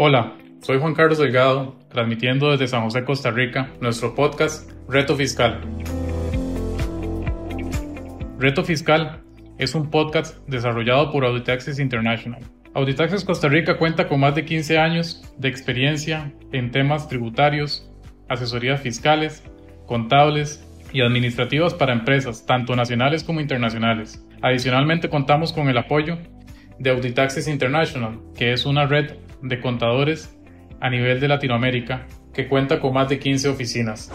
Hola, soy Juan Carlos Delgado, transmitiendo desde San José, Costa Rica, nuestro podcast Reto Fiscal. Reto Fiscal es un podcast desarrollado por Auditaxis International. Auditaxis Costa Rica cuenta con más de 15 años de experiencia en temas tributarios, asesorías fiscales, contables y administrativas para empresas, tanto nacionales como internacionales. Adicionalmente contamos con el apoyo de Auditaxis International, que es una red de contadores a nivel de Latinoamérica que cuenta con más de 15 oficinas.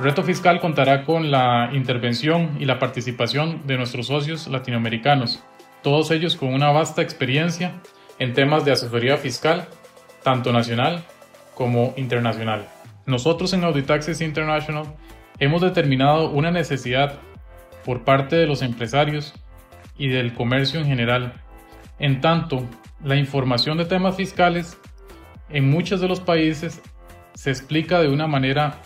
Reto Fiscal contará con la intervención y la participación de nuestros socios latinoamericanos, todos ellos con una vasta experiencia en temas de asesoría fiscal, tanto nacional como internacional. Nosotros en Auditaxis International hemos determinado una necesidad por parte de los empresarios y del comercio en general en tanto, la información de temas fiscales en muchos de los países se explica de una manera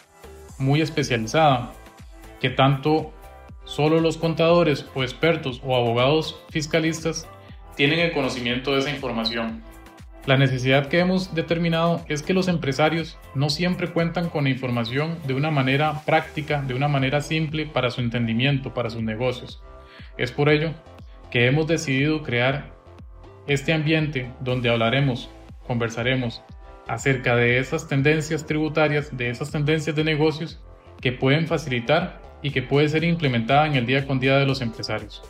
muy especializada, que tanto solo los contadores o expertos o abogados fiscalistas tienen el conocimiento de esa información. La necesidad que hemos determinado es que los empresarios no siempre cuentan con la información de una manera práctica, de una manera simple para su entendimiento, para sus negocios. Es por ello que hemos decidido crear este ambiente donde hablaremos, conversaremos acerca de esas tendencias tributarias, de esas tendencias de negocios que pueden facilitar y que puede ser implementada en el día con día de los empresarios.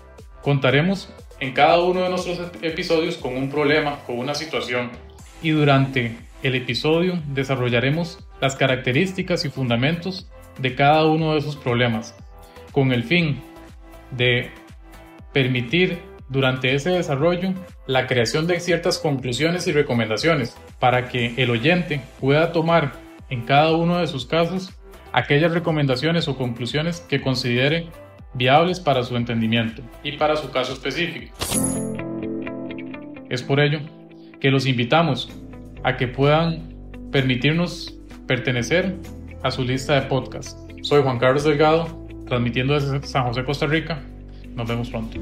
Contaremos en cada uno de nuestros episodios con un problema, con una situación y durante el episodio desarrollaremos las características y fundamentos de cada uno de esos problemas, con el fin de permitir durante ese desarrollo la creación de ciertas conclusiones y recomendaciones para que el oyente pueda tomar en cada uno de sus casos aquellas recomendaciones o conclusiones que considere viables para su entendimiento y para su caso específico. Es por ello que los invitamos a que puedan permitirnos pertenecer a su lista de podcast. Soy Juan Carlos Delgado, transmitiendo desde San José, Costa Rica. Nos vemos pronto.